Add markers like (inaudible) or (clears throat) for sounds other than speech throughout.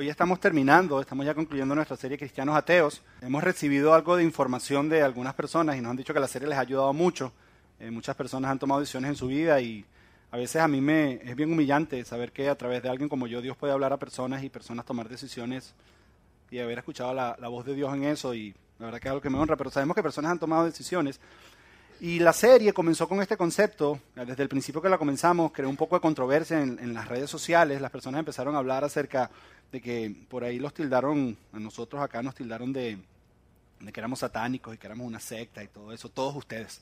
Hoy estamos terminando, estamos ya concluyendo nuestra serie Cristianos Ateos. Hemos recibido algo de información de algunas personas y nos han dicho que la serie les ha ayudado mucho. Eh, muchas personas han tomado decisiones en su vida y a veces a mí me es bien humillante saber que a través de alguien como yo Dios puede hablar a personas y personas tomar decisiones y haber escuchado la, la voz de Dios en eso y la verdad que es algo que me honra, pero sabemos que personas han tomado decisiones y la serie comenzó con este concepto, desde el principio que la comenzamos, creó un poco de controversia en, las redes sociales, las personas empezaron a hablar acerca de que por ahí los tildaron, a nosotros acá nos tildaron de, que éramos satánicos y que éramos una secta y todo eso, todos ustedes.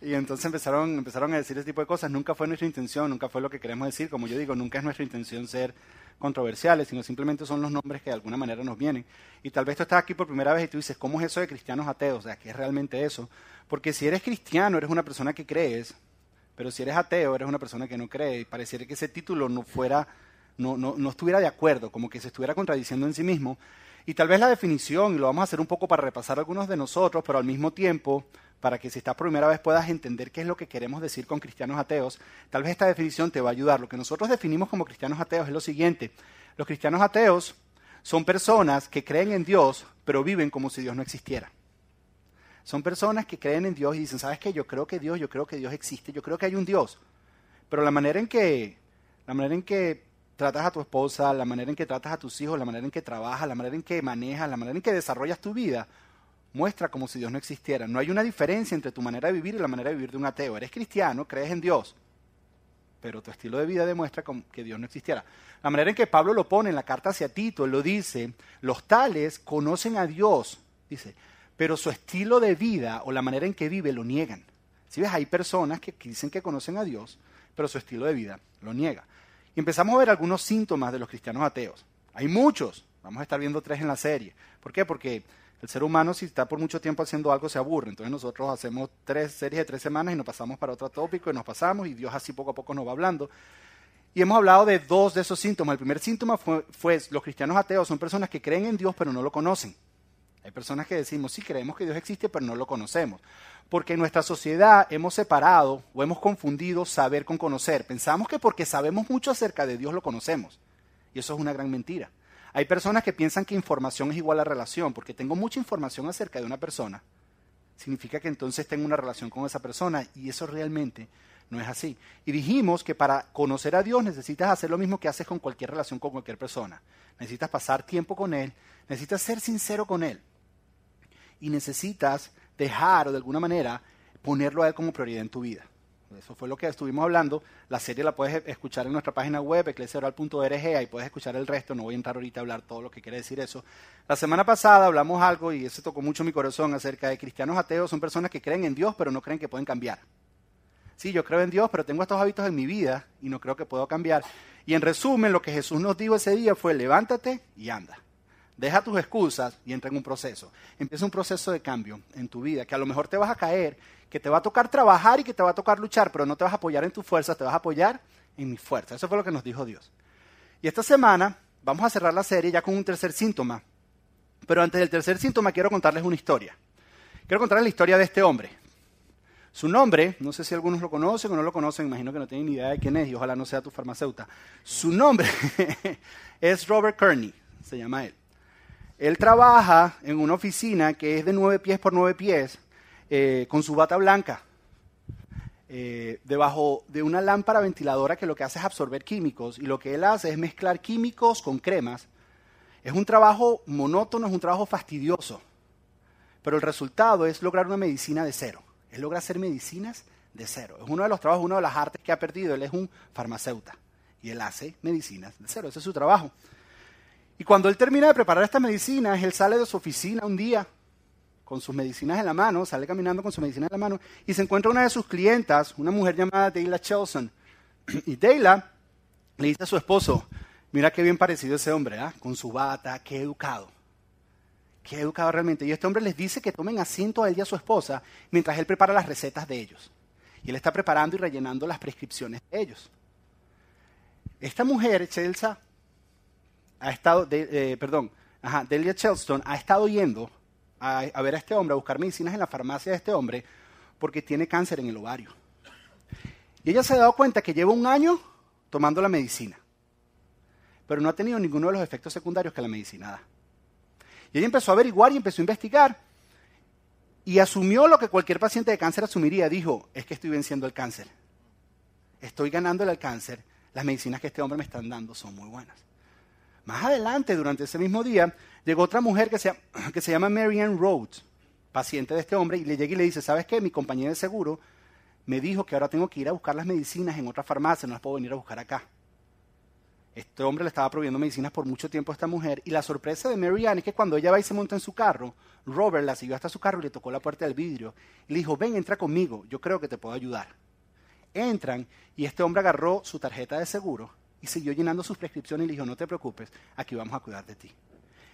Y entonces empezaron, empezaron a decir ese tipo de cosas, nunca fue nuestra intención, nunca fue lo que queremos decir, como yo digo, nunca es nuestra intención ser controversiales, sino simplemente son los nombres que de alguna manera nos vienen. Y tal vez tú estás aquí por primera vez y tú dices, ¿cómo es eso de cristianos ateos? O sea, ¿qué es realmente eso? Porque si eres cristiano, eres una persona que crees, pero si eres ateo, eres una persona que no cree. Y pareciera que ese título no fuera, no, no, no estuviera de acuerdo, como que se estuviera contradiciendo en sí mismo. Y tal vez la definición, y lo vamos a hacer un poco para repasar algunos de nosotros, pero al mismo tiempo para que si estás por primera vez puedas entender qué es lo que queremos decir con cristianos ateos, tal vez esta definición te va a ayudar. Lo que nosotros definimos como cristianos ateos es lo siguiente. Los cristianos ateos son personas que creen en Dios, pero viven como si Dios no existiera. Son personas que creen en Dios y dicen, ¿sabes qué? Yo creo que Dios, yo creo que Dios existe, yo creo que hay un Dios. Pero la manera en que, la manera en que tratas a tu esposa, la manera en que tratas a tus hijos, la manera en que trabajas, la manera en que manejas, la manera en que desarrollas tu vida, muestra como si Dios no existiera. No hay una diferencia entre tu manera de vivir y la manera de vivir de un ateo. Eres cristiano, crees en Dios, pero tu estilo de vida demuestra que Dios no existiera. La manera en que Pablo lo pone en la carta hacia Tito, él lo dice, los tales conocen a Dios, dice, pero su estilo de vida o la manera en que vive lo niegan. Si ves, hay personas que dicen que conocen a Dios, pero su estilo de vida lo niega. Y empezamos a ver algunos síntomas de los cristianos ateos. Hay muchos, vamos a estar viendo tres en la serie. ¿Por qué? Porque el ser humano, si está por mucho tiempo haciendo algo, se aburre. Entonces nosotros hacemos tres series de tres semanas y nos pasamos para otro tópico y nos pasamos y Dios así poco a poco nos va hablando. Y hemos hablado de dos de esos síntomas. El primer síntoma fue, fue los cristianos ateos son personas que creen en Dios pero no lo conocen. Hay personas que decimos, sí, creemos que Dios existe pero no lo conocemos. Porque en nuestra sociedad hemos separado o hemos confundido saber con conocer. Pensamos que porque sabemos mucho acerca de Dios lo conocemos. Y eso es una gran mentira. Hay personas que piensan que información es igual a relación, porque tengo mucha información acerca de una persona. Significa que entonces tengo una relación con esa persona y eso realmente no es así. Y dijimos que para conocer a Dios necesitas hacer lo mismo que haces con cualquier relación con cualquier persona. Necesitas pasar tiempo con Él, necesitas ser sincero con Él y necesitas dejar o de alguna manera ponerlo a Él como prioridad en tu vida. Eso fue lo que estuvimos hablando. La serie la puedes escuchar en nuestra página web, eclesiaoral.org, ahí puedes escuchar el resto. No voy a entrar ahorita a hablar todo lo que quiere decir eso. La semana pasada hablamos algo, y eso tocó mucho mi corazón, acerca de cristianos ateos. Son personas que creen en Dios, pero no creen que pueden cambiar. Sí, yo creo en Dios, pero tengo estos hábitos en mi vida y no creo que puedo cambiar. Y en resumen, lo que Jesús nos dijo ese día fue, levántate y anda. Deja tus excusas y entra en un proceso. Empieza un proceso de cambio en tu vida, que a lo mejor te vas a caer que te va a tocar trabajar y que te va a tocar luchar, pero no te vas a apoyar en tus fuerzas, te vas a apoyar en mi fuerza. Eso fue lo que nos dijo Dios. Y esta semana vamos a cerrar la serie ya con un tercer síntoma. Pero antes del tercer síntoma quiero contarles una historia. Quiero contarles la historia de este hombre. Su nombre, no sé si algunos lo conocen o no lo conocen, imagino que no tienen ni idea de quién es y ojalá no sea tu farmacéutica. Su nombre (laughs) es Robert Kearney, se llama él. Él trabaja en una oficina que es de nueve pies por nueve pies eh, con su bata blanca, eh, debajo de una lámpara ventiladora que lo que hace es absorber químicos y lo que él hace es mezclar químicos con cremas. Es un trabajo monótono, es un trabajo fastidioso, pero el resultado es lograr una medicina de cero. Él logra hacer medicinas de cero. Es uno de los trabajos, una de las artes que ha perdido. Él es un farmacéutico y él hace medicinas de cero. Ese es su trabajo. Y cuando él termina de preparar estas medicinas, él sale de su oficina un día con sus medicinas en la mano, sale caminando con sus medicinas en la mano y se encuentra una de sus clientas, una mujer llamada Dayla Chelson. (clears throat) Y Dayla le dice a su esposo, mira qué bien parecido ese hombre, ¿ah? con su bata, qué educado. Qué educado realmente. Y este hombre les dice que tomen asiento a él y a su esposa mientras él prepara las recetas de ellos. Y él está preparando y rellenando las prescripciones de ellos. Esta mujer, Chelsea, ha estado, eh, perdón, ajá, Delia Chelston, ha estado yendo a, ver a este hombre, a buscar medicinas en la farmacia de este hombre, porque tiene cáncer en el ovario. Y ella se ha dado cuenta que lleva un año tomando la medicina. pero no ha tenido ninguno de los efectos secundarios que la medicina da. Y ella empezó a averiguar y empezó a investigar y asumió lo que cualquier paciente de cáncer asumiría. Dijo, es que estoy venciendo el cáncer. Estoy ganándole al cáncer. Las medicinas que este hombre me están dando son muy buenas. Más adelante, durante ese mismo día, llegó otra mujer que se, (clears throat) que se llama Marianne Rhodes, paciente de este hombre, y le llega y le dice, ¿sabes qué? Mi compañía de seguro me dijo que ahora tengo que ir a buscar las medicinas en otra farmacia, no las puedo venir a buscar acá. Este hombre le estaba proveyendo medicinas por mucho tiempo a esta mujer, y la sorpresa de Marianne es que cuando ella va y se monta en su carro, Robert la siguió hasta su carro y le tocó la puerta del vidrio, y le dijo, ven, entra conmigo, yo creo que te puedo ayudar. Entran, y este hombre agarró su tarjeta de seguro y siguió llenando sus prescripciones y le dijo, no te preocupes, aquí vamos a cuidar de ti.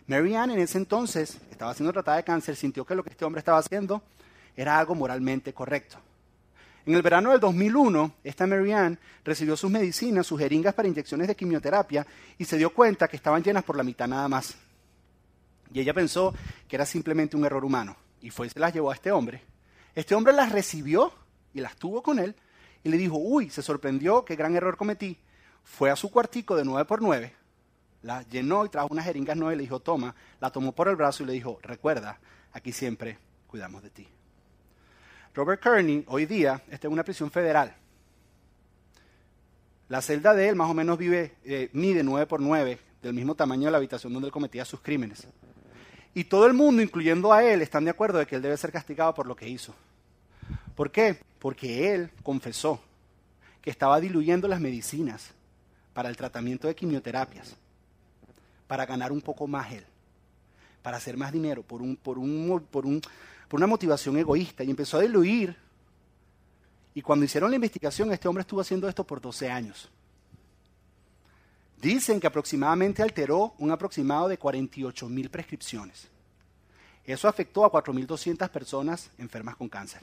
Marianne en ese entonces, estaba siendo tratada de cáncer, sintió que lo que este hombre estaba haciendo era algo moralmente correcto. En el verano del 2001, esta Marianne recibió sus medicinas, sus jeringas para inyecciones de quimioterapia y se dio cuenta que estaban llenas por la mitad nada más. Y ella pensó que era simplemente un error humano y fue se las llevó a este hombre. Este hombre las recibió y las tuvo con él y le dijo, uy, se sorprendió, qué gran error cometí. Fue a su cuartico de 9 por 9 la llenó y trajo unas jeringas nuevas y le dijo, toma, la tomó por el brazo y le dijo, recuerda, aquí siempre cuidamos de ti. Robert Kearney hoy día está en una prisión federal. La celda de él más o menos vive, eh, mide 9 por 9, del mismo tamaño de la habitación donde él cometía sus crímenes. Y todo el mundo, incluyendo a él, están de acuerdo de que él debe ser castigado por lo que hizo. ¿Por qué? Porque él confesó que estaba diluyendo las medicinas para el tratamiento de quimioterapias, para ganar un poco más él, para hacer más dinero, por, un, por, un, por un, por una motivación egoísta y empezó a diluir. Y cuando hicieron la investigación, este hombre estuvo haciendo esto por 12 años. Dicen que aproximadamente alteró un aproximado de 48 mil prescripciones. Eso afectó a 4.200 personas enfermas con cáncer.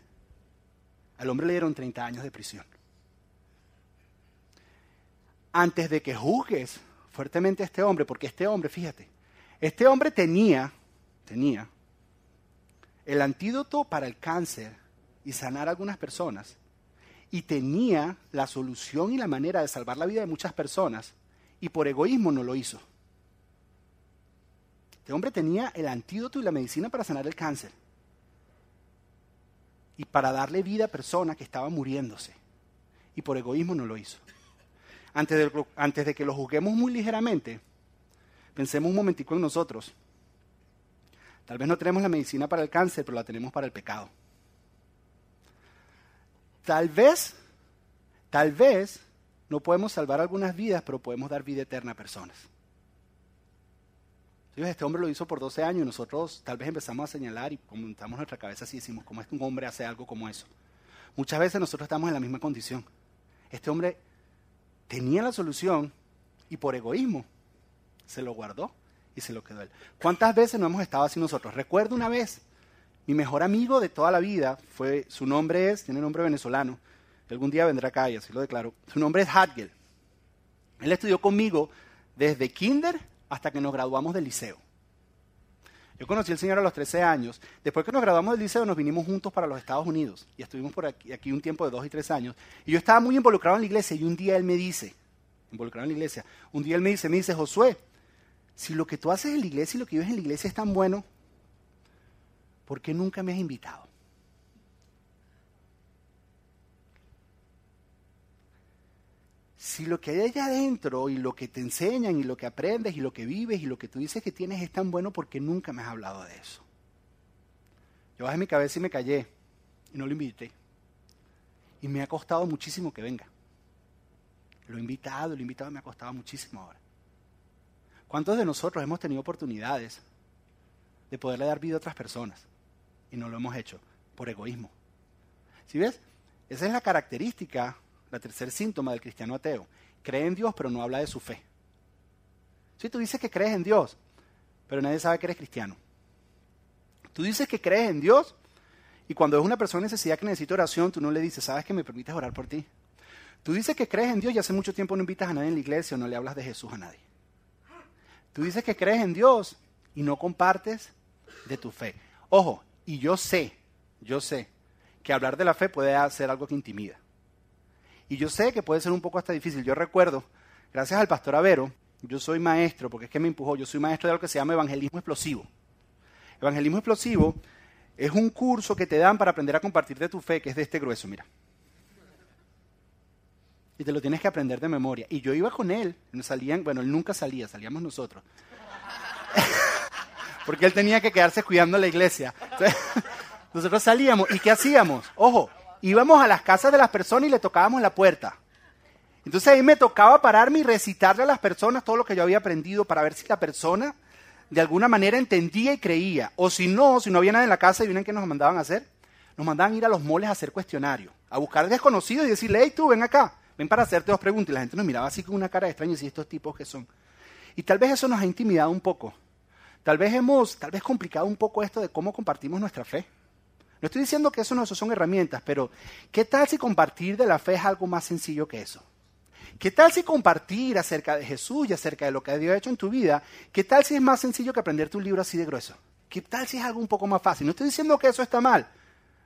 Al hombre le dieron 30 años de prisión. Antes de que juzgues fuertemente a este hombre, porque este hombre, fíjate, este hombre tenía, tenía el antídoto para el cáncer y sanar a algunas personas, y tenía la solución y la manera de salvar la vida de muchas personas, y por egoísmo no lo hizo. Este hombre tenía el antídoto y la medicina para sanar el cáncer y para darle vida a personas que estaban muriéndose, y por egoísmo no lo hizo. Antes de, que lo juzguemos muy ligeramente, pensemos un momentico en nosotros. Tal vez no tenemos la medicina para el cáncer, pero la tenemos para el pecado. Tal vez, tal vez no podemos salvar algunas vidas, pero podemos dar vida eterna a personas. Este hombre lo hizo por 12 años y nosotros tal vez empezamos a señalar y montamos nuestra cabeza así decimos, ¿cómo es que un hombre hace algo como eso? Muchas veces nosotros estamos en la misma condición. Este hombre tenía la solución y por egoísmo se lo guardó y se lo quedó él. ¿Cuántas veces no hemos estado así nosotros? Recuerdo una vez, mi mejor amigo de toda la vida, fue, su nombre es, tiene nombre venezolano, algún día vendrá acá y así lo declaro, su nombre es Hadgel. Él estudió conmigo desde kinder hasta que nos graduamos del liceo. Yo conocí al Señor a los 13 años. Después que nos graduamos del liceo, nos vinimos juntos para los Estados Unidos y estuvimos por aquí, un tiempo de dos y tres años. Y yo estaba muy involucrado en la iglesia y un día él me dice, involucrado en la iglesia, un día él me dice, me dice, Josué, si lo que tú haces en la iglesia y lo que vives en la iglesia es tan bueno, ¿por qué nunca me has invitado? Si lo que hay allá adentro y lo que te enseñan y lo que aprendes y lo que vives y lo que tú dices que tienes es tan bueno, ¿por qué nunca me has hablado de eso? Yo bajé mi cabeza y me callé y no lo invité. Y me ha costado muchísimo que venga. Lo he invitado, lo he invitado, me ha costado muchísimo ahora. ¿Cuántos de nosotros hemos tenido oportunidades de poderle dar vida a otras personas y no lo hemos hecho por egoísmo? ¿Sí ves? Esa es la característica, la tercer síntoma del cristiano ateo. Cree en Dios pero no habla de su fe. Si tú dices que crees en Dios, pero nadie sabe que eres cristiano. Tú dices que crees en Dios y cuando es una persona en necesidad que necesita oración, tú no le dices, ¿sabes que me permites orar por ti? Tú dices que crees en Dios y hace mucho tiempo no invitas a nadie en la iglesia o no le hablas de Jesús a nadie. Tú dices que crees en Dios y no compartes de tu fe. Ojo, y yo sé, yo sé que hablar de la fe puede ser algo que intimida. Y yo sé que puede ser un poco hasta difícil. Yo recuerdo, gracias al pastor Avero, yo soy maestro, porque es que me empujó, yo soy maestro de algo que se llama evangelismo explosivo. Evangelismo explosivo es un curso que te dan para aprender a compartir de tu fe, que es de este grueso, mira. Y te lo tienes que aprender de memoria. Y yo iba con él, salían, bueno, él nunca salía, salíamos nosotros. (laughs) porque él tenía que quedarse cuidando la iglesia. (laughs) nosotros salíamos, ¿y qué hacíamos? Ojo, íbamos a las casas de las personas y le tocábamos la puerta. Entonces ahí me tocaba pararme y recitarle a las personas todo lo que yo había aprendido para ver si la persona de alguna manera entendía y creía. O si no, si no había nada en la casa, ¿y qué nos mandaban a hacer? Nos mandaban ir a los moles a hacer cuestionarios, a buscar desconocidos y decirle, hey tú, ven acá, ven para hacerte dos preguntas. Y la gente nos miraba así con una cara extraña y decía, estos tipos que son. Y tal vez eso nos ha intimidado un poco. Tal vez hemos, tal vez complicado un poco esto de cómo compartimos nuestra fe. No estoy diciendo que eso no son herramientas, pero ¿qué tal si compartir de la fe es algo más sencillo que eso? ¿Qué tal si compartir acerca de Jesús y acerca de lo que Dios ha hecho en tu vida? ¿Qué tal si es más sencillo que aprenderte un libro así de grueso? ¿Qué tal si es algo un poco más fácil? No estoy diciendo que eso está mal.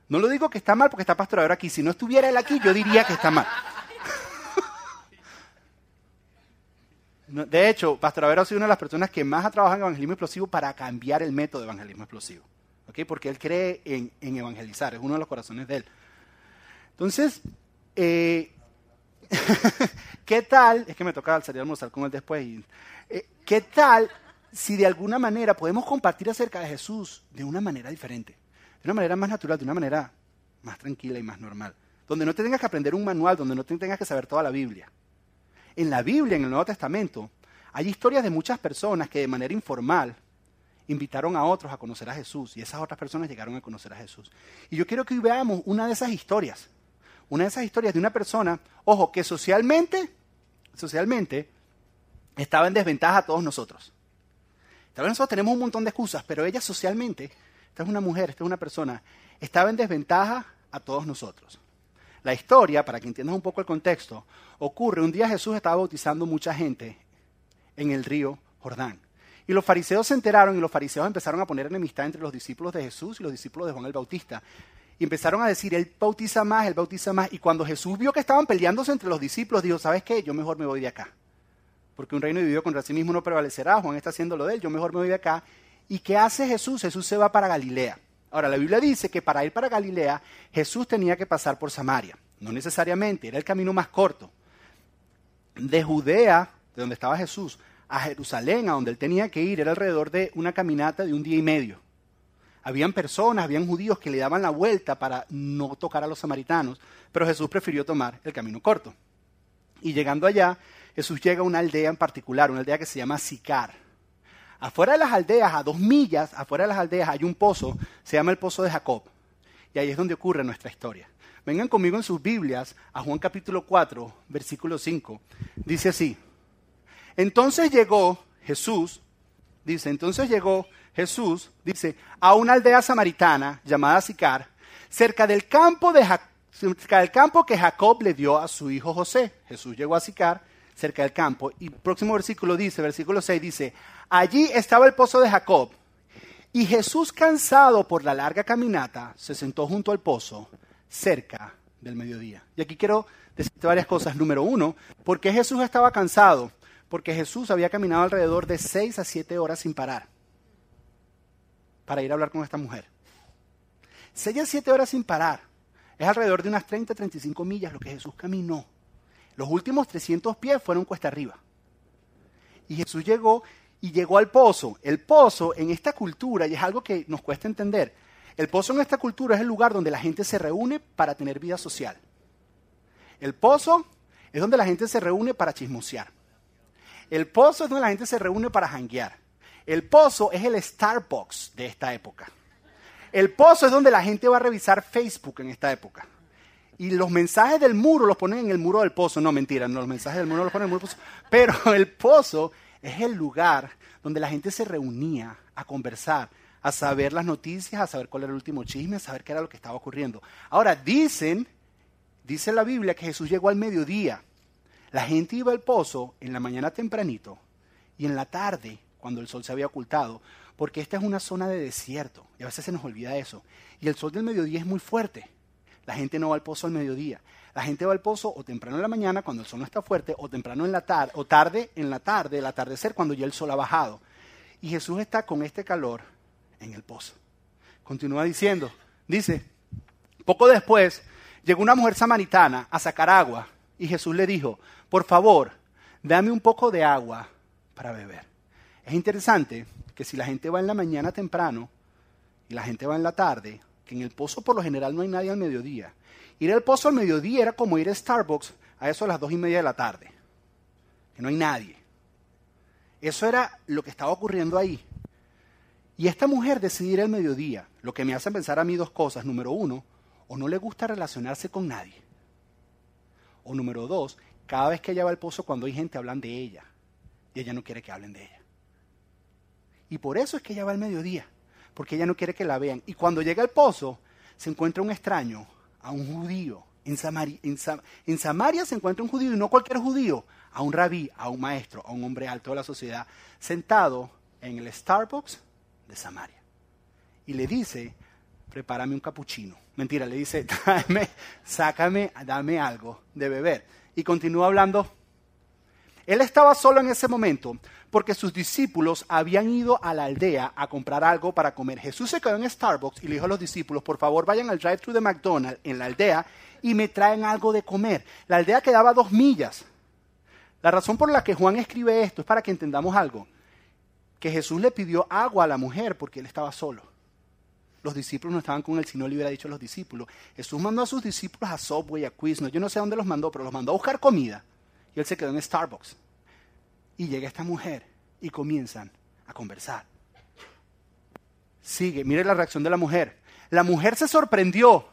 No lo digo que está mal porque está Pastor aquí. Si no estuviera él aquí, yo diría que está mal. (laughs) De hecho, Pastor Avero ha sido una de las personas que más ha trabajado en evangelismo explosivo para cambiar el método de evangelismo explosivo. Porque él cree en, evangelizar, es uno de los corazones de él. Entonces, eh, (laughs) ¿qué tal? Es que me toca salir a almorzar con él después. Eh, ¿Qué tal si de alguna manera podemos compartir acerca de Jesús de una manera diferente? De una manera más natural, de una manera más tranquila y más normal. Donde no te tengas que aprender un manual, donde no te tengas que saber toda la Biblia. En la Biblia, en el Nuevo Testamento, hay historias de muchas personas que de manera informal invitaron a otros a conocer a Jesús y esas otras personas llegaron a conocer a Jesús. Y yo quiero que veamos una de esas historias, una de esas historias de una persona, ojo, que socialmente, socialmente, estaba en desventaja a todos nosotros. Tal vez nosotros tenemos un montón de excusas, pero ella socialmente, esta es una mujer, esta es una persona, estaba en desventaja a todos nosotros. La historia, para que entiendas un poco el contexto, ocurre, un día Jesús estaba bautizando mucha gente en el río Jordán. Y los fariseos se enteraron y los fariseos empezaron a poner enemistad entre los discípulos de Jesús y los discípulos de Juan el Bautista. Y empezaron a decir, él bautiza más, él bautiza más. Y cuando Jesús vio que estaban peleándose entre los discípulos, dijo, ¿sabes qué? Yo mejor me voy de acá. Porque un reino dividido contra sí mismo no prevalecerá. Juan está haciendo lo de él, yo mejor me voy de acá. ¿Y qué hace Jesús? Jesús se va para Galilea. Ahora, la Biblia dice que para ir para Galilea, Jesús tenía que pasar por Samaria. No necesariamente, era el camino más corto. De Judea, de donde estaba Jesús, a Jerusalén, a donde él tenía que ir, era alrededor de una caminata de un día y medio. Habían personas, habían judíos que le daban la vuelta para no tocar a los samaritanos, pero Jesús prefirió tomar el camino corto. Y llegando allá, Jesús llega a una aldea en particular, una aldea que se llama Sicar. Afuera de las aldeas, a dos millas, afuera de las aldeas hay un pozo, se llama el pozo de Jacob. Y ahí es donde ocurre nuestra historia. Vengan conmigo en sus Biblias a Juan capítulo 4, versículo 5. Dice así, entonces llegó Jesús, dice, entonces llegó Jesús, dice, a una aldea samaritana llamada Sicar, cerca del campo, de del campo que Jacob le dio a su hijo José. Jesús llegó a Sicar, cerca del campo. Y próximo versículo dice, versículo 6 dice, allí estaba el pozo de Jacob. Y Jesús, cansado por la larga caminata, se sentó junto al pozo, cerca del mediodía. Y aquí quiero decirte varias cosas. Número uno, ¿por qué Jesús estaba cansado? Porque Jesús había caminado alrededor de seis a siete horas sin parar para ir a hablar con esta mujer. Seis a siete horas sin parar. Es alrededor de unas 30, 35 millas lo que Jesús caminó. Los últimos 300 pies fueron cuesta arriba. Y Jesús llegó y llegó al pozo. El pozo en esta cultura, y es algo que nos cuesta entender, el pozo en esta cultura es el lugar donde la gente se reúne para tener vida social. El pozo es donde la gente se reúne para chismosear. El pozo es donde la gente se reúne para janguear. El pozo es el Starbucks de esta época. El pozo es donde la gente va a revisar Facebook en esta época. Y los mensajes del muro los ponen en el muro del pozo. No, mentira, no, los mensajes del muro los ponen en el muro del pozo. Pero (laughs) el pozo es el lugar donde la gente se reunía a conversar, a saber las noticias, a saber cuál era el último chisme, a saber qué era lo que estaba ocurriendo. Ahora, dicen, dice la Biblia que Jesús llegó al mediodía. La gente iba al pozo en la mañana tempranito y en la tarde, cuando el sol se había ocultado, porque esta es una zona de desierto y a veces se nos olvida eso. Y el sol del mediodía es muy fuerte. La gente no va al pozo al mediodía. La gente va al pozo o temprano en la mañana cuando el sol no está fuerte, o temprano en la tarde, o tarde en la tarde, el atardecer cuando ya el sol ha bajado. Y Jesús está con este calor en el pozo. Continúa diciendo, dice, poco después llegó una mujer samaritana a sacar agua y Jesús le dijo, por favor, dame un poco de agua para beber. Es interesante que si la gente va en la mañana temprano y la gente va en la tarde, que en el pozo por lo general no hay nadie al mediodía. Ir al pozo al mediodía era como ir a Starbucks a eso a las dos y media de la tarde, que no hay nadie. Eso era lo que estaba ocurriendo ahí. Y esta mujer decide ir al mediodía, lo que me hace pensar a mí dos cosas. Número uno, o no le gusta relacionarse con nadie. O número dos, cada vez que ella va al pozo, cuando hay gente, hablan de ella. Y ella no quiere que hablen de ella. Y por eso es que ella va al mediodía, porque ella no quiere que la vean. Y cuando llega al pozo, se encuentra un extraño, a un judío. En Samaria, se encuentra un judío, y no cualquier judío, a un rabí, a un maestro, a un hombre alto de la sociedad, sentado en el Starbucks de Samaria. Y le dice, prepárame un capuchino. Mentira, le dice, sácame, dame algo de beber. Y continúa hablando. Él estaba solo en ese momento porque sus discípulos habían ido a la aldea a comprar algo para comer. Jesús se quedó en Starbucks y le dijo a los discípulos, por favor vayan al drive-thru de McDonald's en la aldea y me traen algo de comer. La aldea quedaba dos millas. La razón por la que Juan escribe esto es para que entendamos algo, que Jesús le pidió agua a la mujer porque él estaba solo. Los discípulos no estaban con él, si no le hubiera dicho a los discípulos. Jesús mandó a sus discípulos a Subway, a Quiznos. Yo no sé dónde los mandó, pero los mandó a buscar comida. Y él se quedó en Starbucks. Y llega esta mujer y comienzan a conversar. Sigue, mire la reacción de la mujer. La mujer se sorprendió,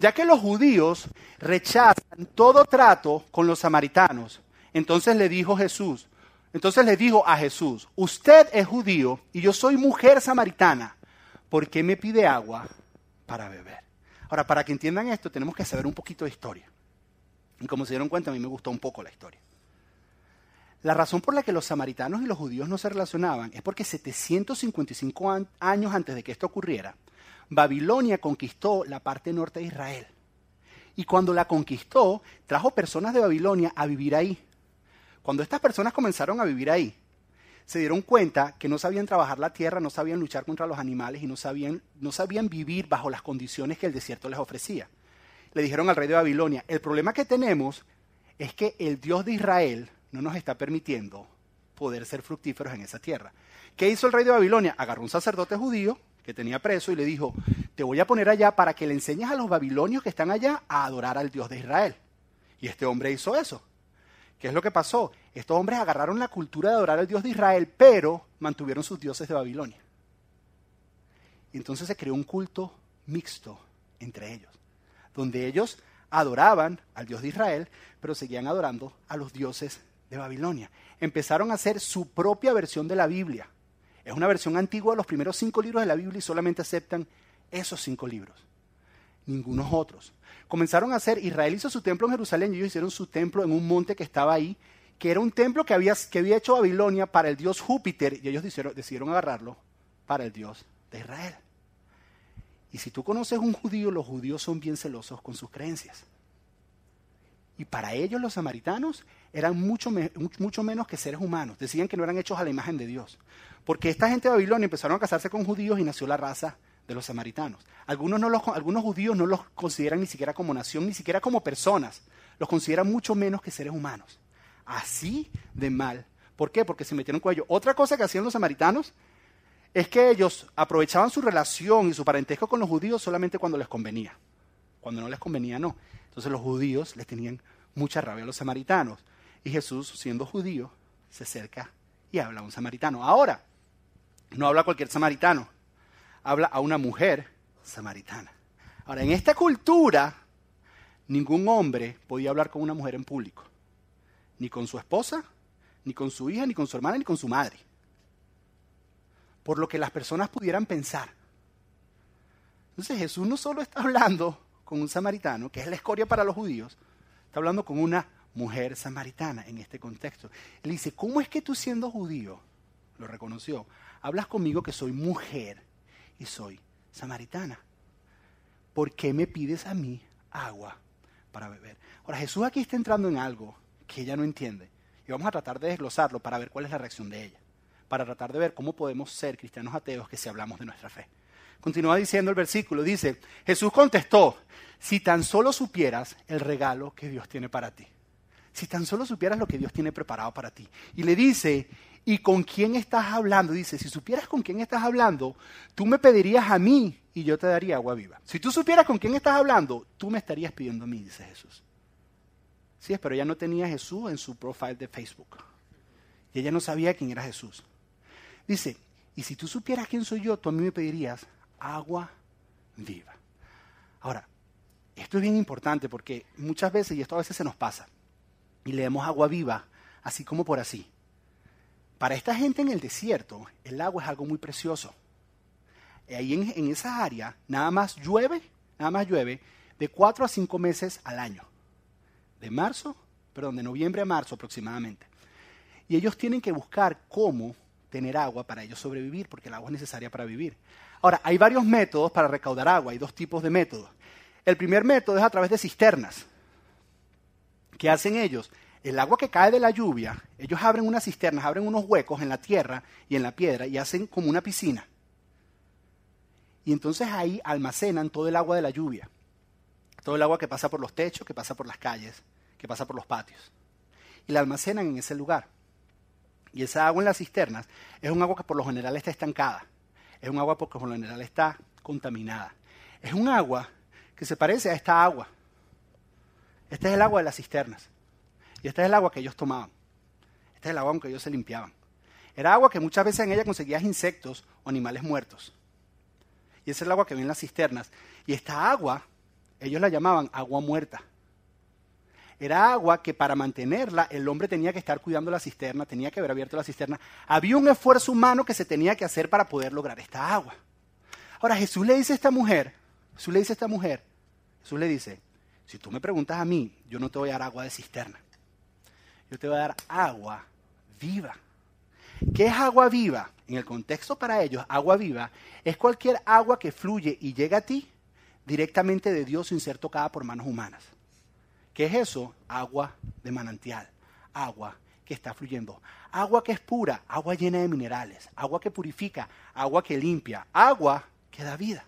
ya que los judíos rechazan todo trato con los samaritanos. Entonces le dijo Jesús, entonces le dijo a Jesús, usted es judío y yo soy mujer samaritana. ¿Por qué me pide agua para beber? Ahora, para que entiendan esto, tenemos que saber un poquito de historia. Y como se dieron cuenta, a mí me gustó un poco la historia. La razón por la que los samaritanos y los judíos no se relacionaban es porque 755 años antes de que esto ocurriera, Babilonia conquistó la parte norte de Israel. Y cuando la conquistó, trajo personas de Babilonia a vivir ahí. Cuando estas personas comenzaron a vivir ahí, se dieron cuenta que no sabían trabajar la tierra, no sabían luchar contra los animales y no sabían, no sabían vivir bajo las condiciones que el desierto les ofrecía. Le dijeron al rey de Babilonia, el problema que tenemos es que el Dios de Israel no nos está permitiendo poder ser fructíferos en esa tierra. ¿Qué hizo el rey de Babilonia? Agarró un sacerdote judío que tenía preso y le dijo, te voy a poner allá para que le enseñes a los babilonios que están allá a adorar al Dios de Israel. Y este hombre hizo eso. ¿Qué es lo que pasó? Estos hombres agarraron la cultura de adorar al Dios de Israel, pero mantuvieron sus dioses de Babilonia. Y entonces se creó un culto mixto entre ellos, donde ellos adoraban al Dios de Israel, pero seguían adorando a los dioses de Babilonia. Empezaron a hacer su propia versión de la Biblia. Es una versión antigua de los primeros cinco libros de la Biblia y solamente aceptan esos cinco libros, ningunos otros comenzaron a hacer, Israel hizo su templo en Jerusalén y ellos hicieron su templo en un monte que estaba ahí, que era un templo que había, hecho Babilonia para el dios Júpiter y ellos decidieron, agarrarlo para el dios de Israel. Y si tú conoces un judío, los judíos son bien celosos con sus creencias. Y para ellos los samaritanos eran mucho, menos que seres humanos. Decían que no eran hechos a la imagen de Dios. Porque esta gente de Babilonia empezaron a casarse con judíos y nació la raza de los samaritanos. Algunos judíos no los consideran ni siquiera como nación, ni siquiera como personas. Los consideran mucho menos que seres humanos. Así de mal. ¿Por qué? Porque se metieron cuello. Otra cosa que hacían los samaritanos es que ellos aprovechaban su relación y su parentesco con los judíos solamente cuando les convenía. Cuando no les convenía, no. Entonces los judíos les tenían mucha rabia a los samaritanos. Y Jesús, siendo judío, se acerca y habla a un samaritano. Ahora, no habla cualquier samaritano habla a una mujer samaritana. Ahora, en esta cultura, ningún hombre podía hablar con una mujer en público, ni con su esposa, ni con su hija, ni con su hermana, ni con su madre. Por lo que las personas pudieran pensar. Entonces Jesús no solo está hablando con un samaritano, que es la escoria para los judíos, está hablando con una mujer samaritana en este contexto. Él dice, ¿cómo es que tú siendo judío, lo reconoció, hablas conmigo que soy mujer y soy samaritana. ¿Por qué me pides a mí agua para beber. Ahora Jesús aquí está entrando en algo que ella no entiende y vamos a tratar de desglosarlo para ver cuál es la reacción de ella, para tratar de ver cómo podemos ser cristianos ateos que si hablamos de nuestra fe. Continúa diciendo el versículo, dice, Jesús contestó, si tan solo supieras el regalo que Dios tiene para ti, si tan solo supieras lo que Dios tiene preparado para ti. Y le dice, ¿y con quién estás hablando? Dice, si supieras con quién estás hablando, tú me pedirías a mí y yo te daría agua viva. Si tú supieras con quién estás hablando, tú me estarías pidiendo a mí, dice Jesús. Sí, pero ella no tenía a Jesús en su profile de Facebook. Y ella no sabía quién era Jesús. Dice, y si tú supieras quién soy yo, tú a mí me pedirías agua viva. Ahora, esto es bien importante porque muchas veces, y esto a veces se nos pasa, y leemos agua viva, así como por así. Para esta gente en el desierto, el agua es algo muy precioso. Ahí en, en esa área, nada más llueve, nada más llueve de cuatro a cinco meses al año. De marzo, perdón, de noviembre a marzo aproximadamente. Y ellos tienen que buscar cómo tener agua para ellos sobrevivir, porque el agua es necesaria para vivir. Ahora, hay varios métodos para recaudar agua, hay dos tipos de métodos. El primer método es a través de cisternas. ¿Qué hacen ellos? El agua que cae de la lluvia, ellos abren unas cisternas, abren unos huecos en la tierra y en la piedra y hacen como una piscina. Y entonces ahí almacenan todo el agua de la lluvia. Todo el agua que pasa por los techos, que pasa por las calles, que pasa por los patios. Y la almacenan en ese lugar. Y esa agua en las cisternas es un agua que por lo general está estancada. Es un agua porque por lo general está contaminada. Es un agua que se parece a esta agua. Este es el agua de las cisternas. Y este es el agua que ellos tomaban. Este es el agua con que ellos se limpiaban. Era agua que muchas veces en ella conseguías insectos o animales muertos. Y esa es el agua que viene en las cisternas. Y esta agua, ellos la llamaban agua muerta. Era agua que para mantenerla el hombre tenía que estar cuidando la cisterna, tenía que haber abierto la cisterna. Había un esfuerzo humano que se tenía que hacer para poder lograr esta agua. Ahora Jesús le dice a esta mujer, Jesús le dice a esta mujer, Jesús le dice, si tú me preguntas a mí, yo no te voy a dar agua de cisterna. Yo te voy a dar agua viva. ¿Qué es agua viva? En el contexto para ellos, agua viva es cualquier agua que fluye y llega a ti directamente de Dios sin ser tocada por manos humanas. ¿Qué es eso? Agua de manantial, agua que está fluyendo, agua que es pura, agua llena de minerales, agua que purifica, agua que limpia, agua que da vida.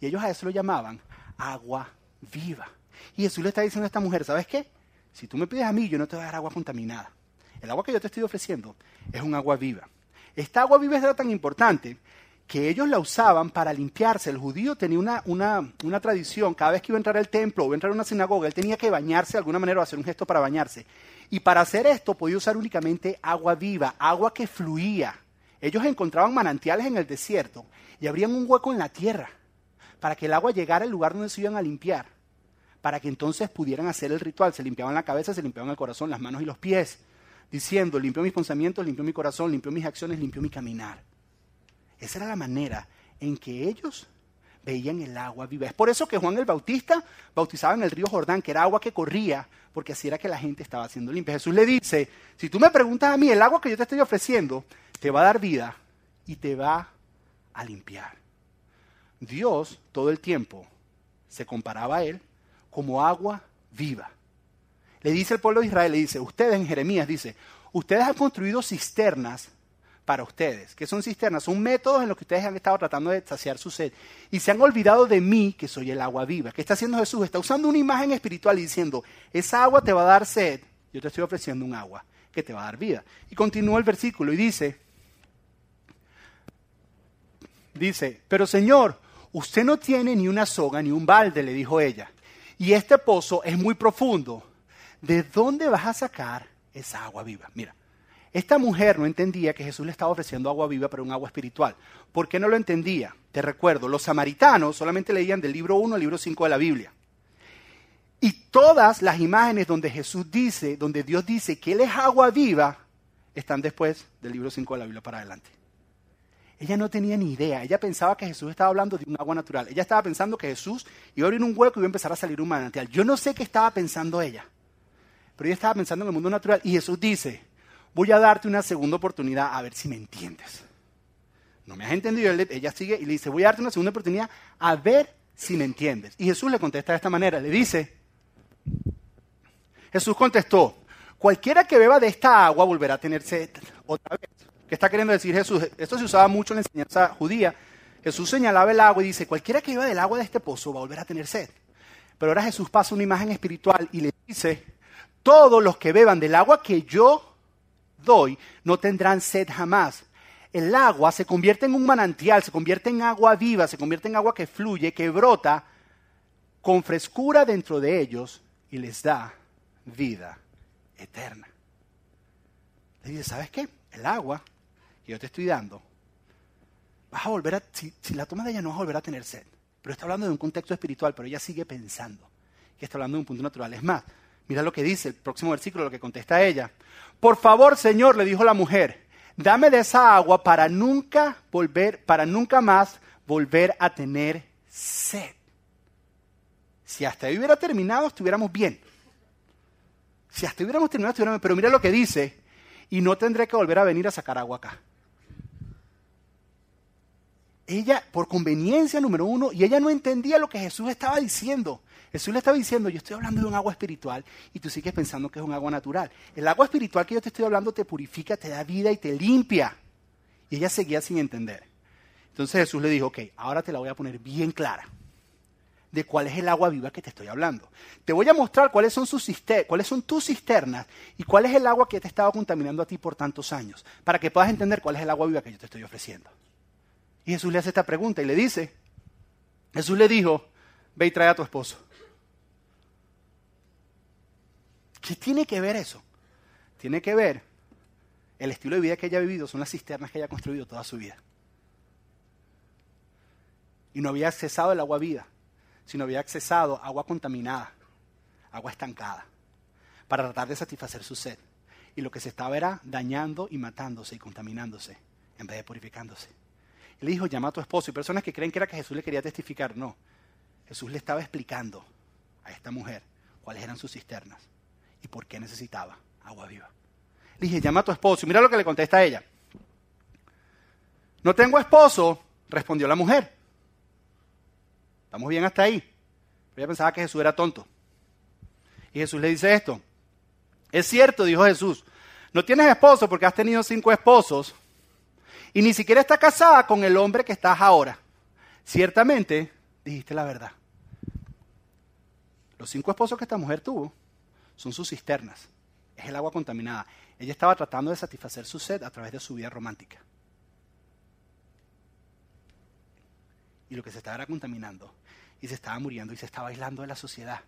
Y ellos a eso lo llamaban agua viva. Y Jesús le está diciendo a esta mujer, ¿sabes qué? Si tú me pides a mí, yo no te voy a dar agua contaminada. El agua que yo te estoy ofreciendo es un agua viva. Esta agua viva era tan importante que ellos la usaban para limpiarse. El judío tenía una, una, tradición, cada vez que iba a entrar al templo o a entrar a una sinagoga, él tenía que bañarse de alguna manera o hacer un gesto para bañarse. Y para hacer esto podía usar únicamente agua viva, agua que fluía. Ellos encontraban manantiales en el desierto y abrían un hueco en la tierra para que el agua llegara al lugar donde se iban a limpiar para que entonces pudieran hacer el ritual. Se limpiaban la cabeza, se limpiaban el corazón, las manos y los pies, diciendo, limpio mis pensamientos, limpio mi corazón, limpio mis acciones, limpio mi caminar. Esa era la manera en que ellos veían el agua viva. Es por eso que Juan el Bautista bautizaba en el río Jordán, que era agua que corría, porque así era que la gente estaba haciendo limpia. Jesús le dice, si tú me preguntas a mí, el agua que yo te estoy ofreciendo te va a dar vida y te va a limpiar. Dios todo el tiempo se comparaba a Él como agua viva. Le dice el pueblo de Israel, le dice, ustedes en Jeremías, dice, ustedes han construido cisternas para ustedes. ¿Qué son cisternas? Son métodos en los que ustedes han estado tratando de saciar su sed. Y se han olvidado de mí, que soy el agua viva. ¿Qué está haciendo Jesús? Está usando una imagen espiritual y diciendo, esa agua te va a dar sed, yo te estoy ofreciendo un agua que te va a dar vida. Y continúa el versículo y dice, dice, pero Señor, usted no tiene ni una soga ni un balde, le dijo ella y este pozo es muy profundo. ¿De dónde vas a sacar esa agua viva? Mira, esta mujer no entendía que Jesús le estaba ofreciendo agua viva, pero un agua espiritual. ¿Por qué no lo entendía? Te recuerdo, los samaritanos solamente leían del libro 1 al libro 5 de la Biblia. Y todas las imágenes donde Jesús dice, donde Dios dice que Él es agua viva, están después del libro 5 de la Biblia para adelante. Ella no tenía ni idea. Ella pensaba que Jesús estaba hablando de un agua natural. Ella estaba pensando que Jesús iba a abrir un hueco y iba a empezar a salir un manantial. Yo no sé qué estaba pensando ella. Pero ella estaba pensando en el mundo natural. Y Jesús dice, voy a darte una segunda oportunidad a ver si me entiendes. No me has entendido. Ella sigue y le dice, voy a darte una segunda oportunidad a ver si me entiendes. Y Jesús le contesta de esta manera. Le dice, Jesús contestó, cualquiera que beba de esta agua volverá a tener sed otra vez. ¿Qué está queriendo decir Jesús? Esto se usaba mucho en la enseñanza judía. Jesús señalaba el agua y dice, cualquiera que beba del agua de este pozo va a volver a tener sed. Pero ahora Jesús pasa una imagen espiritual y le dice, todos los que beban del agua que yo doy no tendrán sed jamás. El agua se convierte en un manantial, se convierte en agua viva, se convierte en agua que fluye, que brota con frescura dentro de ellos y les da vida eterna. Le dice, ¿sabes qué? El agua que yo te estoy dando, vas a volver a, si, la tomas de ella no vas a volver a tener sed. Pero está hablando de un contexto espiritual, pero ella sigue pensando que está hablando de un punto natural. Es más, mira lo que dice el próximo versículo, lo que contesta ella. Por favor, Señor, le dijo la mujer, dame de esa agua para nunca volver, para nunca más volver a tener sed. Si hasta ahí hubiera terminado, estuviéramos bien. Si hasta hubiéramos terminado, estuviéramos bien. Pero mira lo que dice, y no tendré que volver a venir a sacar agua acá. Ella, por conveniencia número uno, y ella no entendía lo que Jesús estaba diciendo. Jesús le estaba diciendo, yo estoy hablando de un agua espiritual y tú sigues pensando que es un agua natural. El agua espiritual que yo te estoy hablando te purifica, te da vida y te limpia. Y ella seguía sin entender. Entonces Jesús le dijo, ok, ahora te la voy a poner bien clara de cuál es el agua viva que te estoy hablando. Te voy a mostrar cuáles son, cuáles son tus cisternas y cuál es el agua que te estaba contaminando a ti por tantos años, para que puedas entender cuál es el agua viva que yo te estoy ofreciendo. Y Jesús le hace esta pregunta y le dice, Jesús le dijo, ve y trae a tu esposo. ¿Qué tiene que ver eso? Tiene que ver el estilo de vida que ella ha vivido, son las cisternas que ella ha construido toda su vida. Y no había accesado el agua viva, sino había accesado agua contaminada, agua estancada, para tratar de satisfacer su sed. Y lo que se estaba era dañando y matándose y contaminándose, en vez de purificándose. Le dijo, llama a tu esposo. Y personas que creen que era que Jesús le quería testificar, no. Jesús le estaba explicando a esta mujer cuáles eran sus cisternas y por qué necesitaba agua viva. Le dije, llama a tu esposo. Y mira lo que le contesta a ella. No tengo esposo, respondió la mujer. ¿Estamos bien hasta ahí? Ella pensaba que Jesús era tonto. Y Jesús le dice esto. Es cierto, dijo Jesús, no tienes esposo porque has tenido cinco esposos y ni siquiera estás casada con el hombre que estás ahora. Ciertamente, dijiste la verdad. Los cinco esposos que esta mujer tuvo son sus cisternas. Es el agua contaminada. Ella estaba tratando de satisfacer su sed a través de su vida romántica. Y lo que se estaba era contaminando. Y se estaba muriendo y se estaba aislando de la sociedad.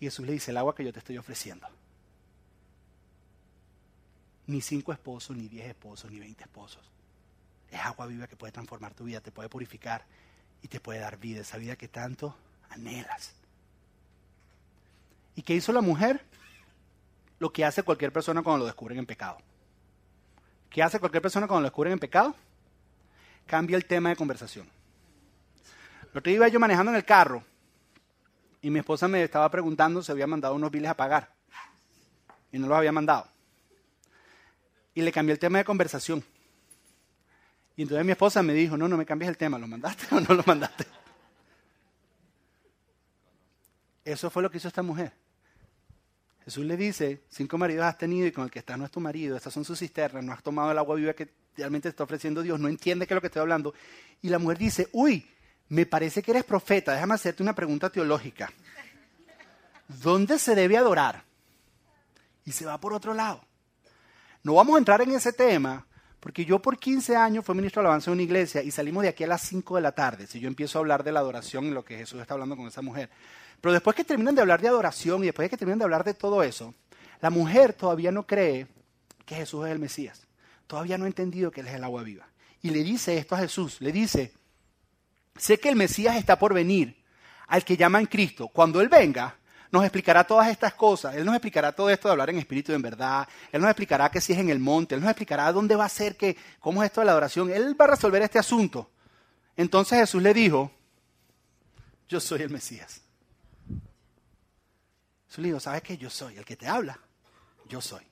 Y Jesús le dice, el agua que yo te estoy ofreciendo. Ni cinco esposos, ni diez esposos, ni veinte esposos. Es agua viva que puede transformar tu vida, te puede purificar y te puede dar vida, esa vida que tanto anhelas. ¿Y qué hizo la mujer? Lo que hace cualquier persona cuando lo descubren en pecado. ¿Qué hace cualquier persona cuando lo descubren en pecado? Cambia el tema de conversación. Lo otro iba yo manejando en el carro y mi esposa me estaba preguntando si había mandado unos biles a pagar. Y no los había mandado. Y le cambié el tema de conversación. Y entonces mi esposa me dijo, no, no me cambies el tema, ¿lo mandaste o no lo mandaste? Eso fue lo que hizo esta mujer. Jesús le dice, cinco maridos has tenido y con el que estás no es tu marido, estas son sus cisternas, no has tomado el agua viva que realmente te está ofreciendo Dios, no entiende qué es lo que estoy hablando. Y la mujer dice, uy, me parece que eres profeta, déjame hacerte una pregunta teológica. ¿Dónde se debe adorar? Y se va por otro lado. No vamos a entrar en ese tema, porque yo por 15 años fui ministro de alabanza en una iglesia y salimos de aquí a las 5 de la tarde. Si yo empiezo a hablar de la adoración y lo que Jesús está hablando con esa mujer. Pero después que terminan de hablar de adoración y después que terminan de hablar de todo eso, la mujer todavía no cree que Jesús es el Mesías. Todavía no ha entendido que Él es el agua viva. Y le dice esto a Jesús. Le dice, sé que el Mesías está por venir, al que llaman Cristo. Cuando Él venga, nos explicará todas estas cosas. Él nos explicará todo esto de hablar en espíritu y en verdad. Él nos explicará que si es en el monte. Él nos explicará dónde va a ser, que, cómo es esto de la adoración. Él va a resolver este asunto. Entonces Jesús le dijo, yo soy el Mesías. Jesús le dijo, ¿sabes qué? Yo soy el que te habla. Yo soy.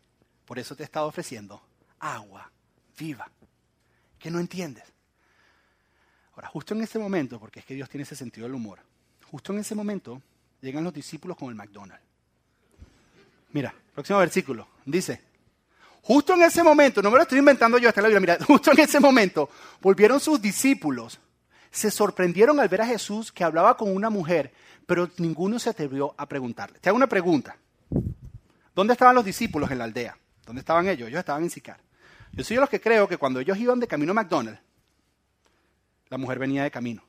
Por eso te he estado ofreciendo agua viva. ¿Que no entiendes? Ahora, justo en ese momento, porque es que Dios tiene ese sentido del humor, justo en ese momento llegan los discípulos con el McDonald's. Mira, próximo versículo. Dice, justo en ese momento, no me lo estoy inventando yo hasta la Biblia, mira, (laughs) justo en ese momento volvieron sus discípulos, se sorprendieron al ver a Jesús que hablaba con una mujer, pero ninguno se atrevió a preguntarle. Te hago una pregunta. ¿Dónde estaban los discípulos en la aldea? ¿Dónde estaban ellos? Ellos estaban en Sicar. Yo soy de los que creo que cuando ellos iban de camino a McDonald's, la mujer venía de camino.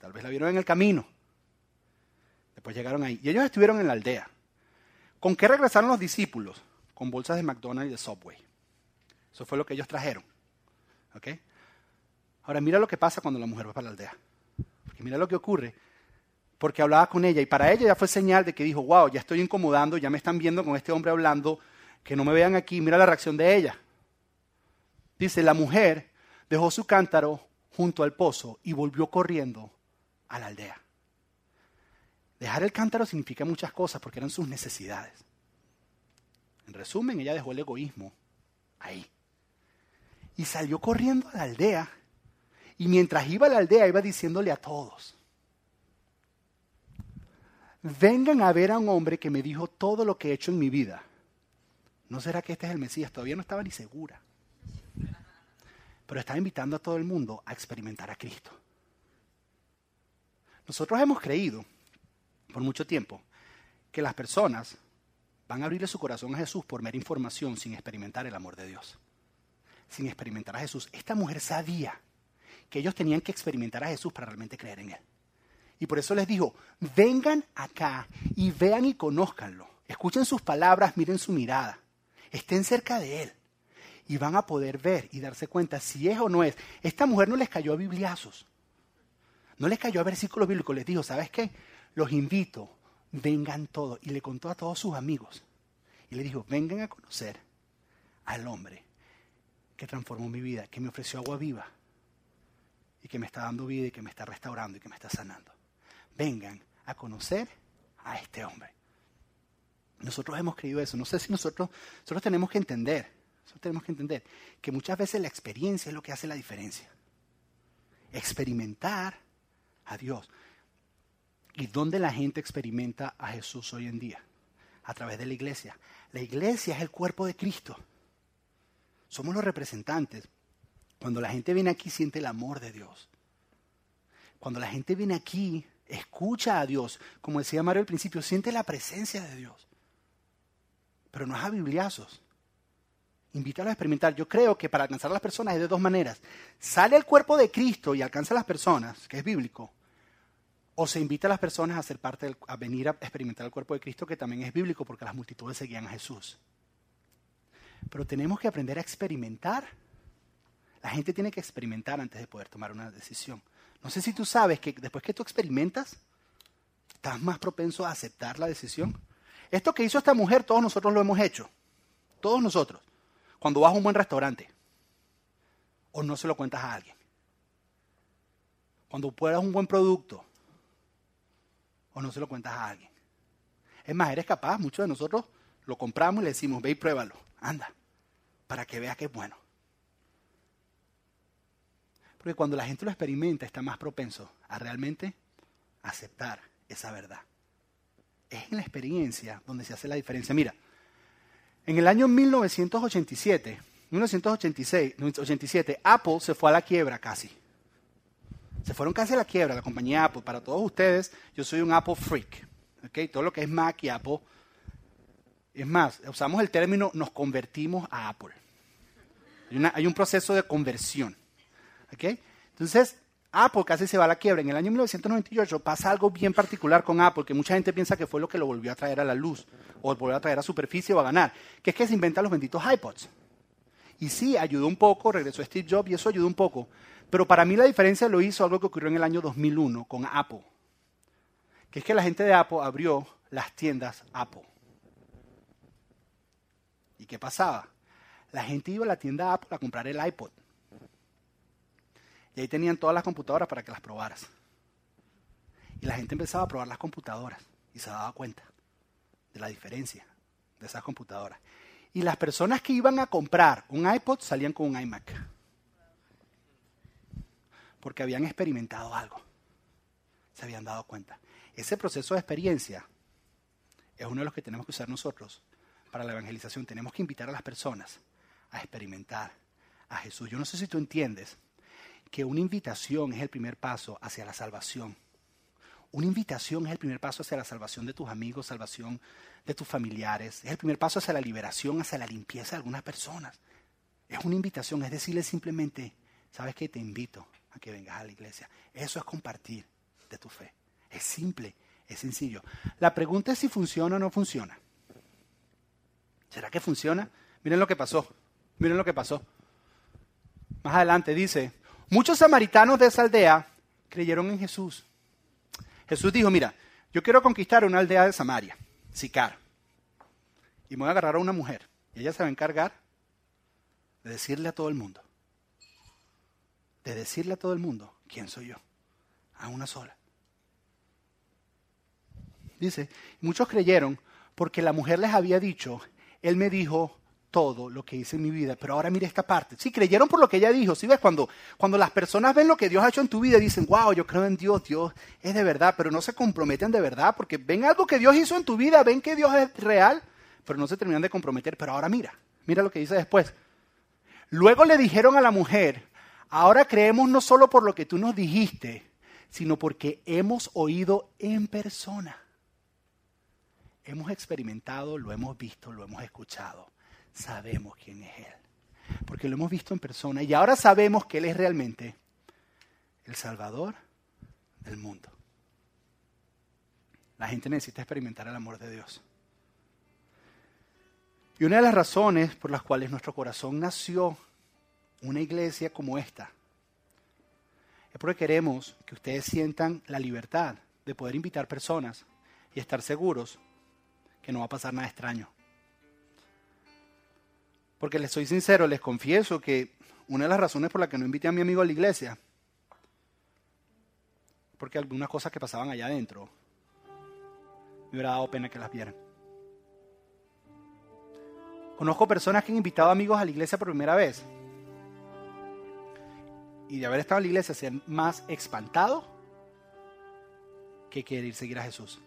Tal vez la vieron en el camino. Después llegaron ahí. Y ellos estuvieron en la aldea. ¿Con qué regresaron los discípulos? Con bolsas de McDonald's y de Subway. Eso fue lo que ellos trajeron. ¿Ok? Ahora mira lo que pasa cuando la mujer va para la aldea. Porque mira lo que ocurre. Porque hablaba con ella y para ella ya fue señal de que dijo, wow, ya estoy incomodando, ya me están viendo con este hombre hablando, que no me vean aquí. Mira la reacción de ella. Dice, la mujer dejó su cántaro junto al pozo y volvió corriendo a la aldea. Dejar el cántaro significa muchas cosas porque eran sus necesidades. En resumen, ella dejó el egoísmo ahí. Y salió corriendo a la aldea. Y mientras iba a la aldea iba diciéndole a todos, vengan a ver a un hombre que me dijo todo lo que he hecho en mi vida. ¿No será que este es el Mesías? Todavía no estaba ni segura. Pero estaba invitando a todo el mundo a experimentar a Cristo. Nosotros hemos creído por mucho tiempo que las personas van a abrirle su corazón a Jesús por mera información sin experimentar el amor de Dios, sin experimentar a Jesús. Esta mujer sabía que ellos tenían que experimentar a Jesús para realmente creer en Él. Y por eso les dijo, vengan acá y vean y conózcanlo. Escuchen sus palabras, miren su mirada. Estén cerca de Él. Y van a poder ver y darse cuenta si es o no es. Esta mujer no les cayó a bibliazos. No les cayó a versículos bíblicos, les dijo, ¿sabes qué? Los invito, vengan todos. Y le contó a todos sus amigos. Y le dijo, vengan a conocer al hombre que transformó mi vida, que me ofreció agua viva y que me está dando vida y que me está restaurando y que me está sanando. Vengan a conocer a este hombre. Nosotros hemos creído eso. No sé si nosotros, nosotros tenemos que entender, nosotros tenemos que entender que muchas veces la experiencia es lo que hace la diferencia. Experimentar a Dios. ¿Y dónde la gente experimenta a Jesús hoy en día? A través de la iglesia. La iglesia es el cuerpo de Cristo. Somos los representantes. Cuando la gente viene aquí siente el amor de Dios. Cuando la gente viene aquí, escucha a Dios, como decía Mario al principio, siente la presencia de Dios. Pero no es a bibliazos. Invítalo a experimentar. Yo creo que para alcanzar a las personas es de dos maneras. Sale el cuerpo de Cristo y alcanza a las personas, que es bíblico, o se invita a las personas a ser parte a venir a experimentar el cuerpo de Cristo, que también es bíblico porque las multitudes seguían a Jesús. Pero tenemos que aprender a experimentar. La gente tiene que experimentar antes de poder tomar una decisión. No sé si tú sabes que después que tú experimentas, estás más propenso a aceptar la decisión. Esto que hizo esta mujer, todos nosotros lo hemos hecho. Todos nosotros. Cuando vas a un buen restaurante. O no se lo cuentas a alguien. Cuando pruebas un buen producto o no se lo cuentas a alguien. Es más, eres capaz, muchos de nosotros lo compramos y le decimos, ve y pruébalo, anda, para que veas que es bueno. Porque cuando la gente lo experimenta está más propenso a realmente aceptar esa verdad. Es en la experiencia donde se hace la diferencia. Mira, en el año 1987, 1986, 87, Apple se fue a la quiebra casi. Se fueron casi a la quiebra la compañía Apple. Para todos ustedes, yo soy un Apple freak. ¿okay? Todo lo que es Mac y Apple. Es más, usamos el término nos convertimos a Apple. Hay, un proceso de conversión. ¿okay? Entonces, Apple casi se va a la quiebra. En el año 1998 pasa algo bien particular con Apple, que mucha gente piensa que fue lo que lo volvió a traer a la luz, o volvió a traer a superficie o a ganar, que es que se inventan los benditos iPods. Y sí, ayudó un poco, regresó Steve Jobs y eso ayudó un poco. Pero para mí la diferencia lo hizo algo que ocurrió en el año 2001 con Apple. Que es que la gente de Apple abrió las tiendas Apple. ¿Y qué pasaba? La gente iba a la tienda Apple a comprar el iPod. Y ahí tenían todas las computadoras para que las probaras. Y la gente empezaba a probar las computadoras y se daba cuenta de la diferencia de esas computadoras. Y las personas que iban a comprar un iPod salían con un iMac porque habían experimentado algo. Se habían dado cuenta. Ese proceso de experiencia es uno de los que tenemos que usar nosotros para la evangelización. Tenemos que invitar a las personas a experimentar a Jesús. Yo no sé si tú entiendes que una invitación es el primer paso hacia la salvación. Una invitación es el primer paso hacia la salvación de tus amigos, salvación de tus familiares. Es el primer paso hacia la liberación, hacia la limpieza de algunas personas. Es una invitación, es decirle simplemente, ¿sabes qué? Te invito a que vengas a la iglesia. Eso es compartir de tu fe. Es simple, es sencillo. La pregunta es si funciona o no funciona. ¿Será que funciona? Miren lo que pasó. Miren lo que pasó. Más adelante dice, muchos samaritanos de esa aldea creyeron en Jesús. Jesús dijo, mira, yo quiero conquistar una aldea de Samaria, Sicar, y me voy a agarrar a una mujer. Y ella se va a encargar de decirle a todo el mundo, de decirle a todo el mundo quién soy yo, a una sola. Dice, muchos creyeron porque la mujer les había dicho, él me dijo todo lo que hice en mi vida, pero ahora mire esta parte. Sí, creyeron por lo que ella dijo. ¿Sí ves? Cuando, cuando las personas ven lo que Dios ha hecho en tu vida dicen, wow, yo creo en Dios, Dios es de verdad, pero no se comprometen de verdad, porque ven algo que Dios hizo en tu vida, ven que Dios es real, pero no se terminan de comprometer. Pero ahora mira, mira lo que dice después. Luego le dijeron a la mujer, ahora creemos no solo por lo que tú nos dijiste, sino porque hemos oído en persona hemos experimentado, lo hemos visto, lo hemos escuchado. Sabemos quién es Él. Porque lo hemos visto en persona y ahora sabemos que Él es realmente el Salvador del mundo. La gente necesita experimentar el amor de Dios. Y una de las razones por las cuales nuestro corazón nació una iglesia como esta es porque queremos que ustedes sientan la libertad de poder invitar personas y estar seguros que no va a pasar nada extraño. Porque les soy sincero, les confieso que una de las razones por las que no invité a mi amigo a la iglesia, porque algunas cosas que pasaban allá adentro, me hubiera dado pena que las vieran. Conozco personas que han invitado amigos a la iglesia por primera vez. Y de haber estado en la iglesia se han más espantado que querer seguir a Jesús.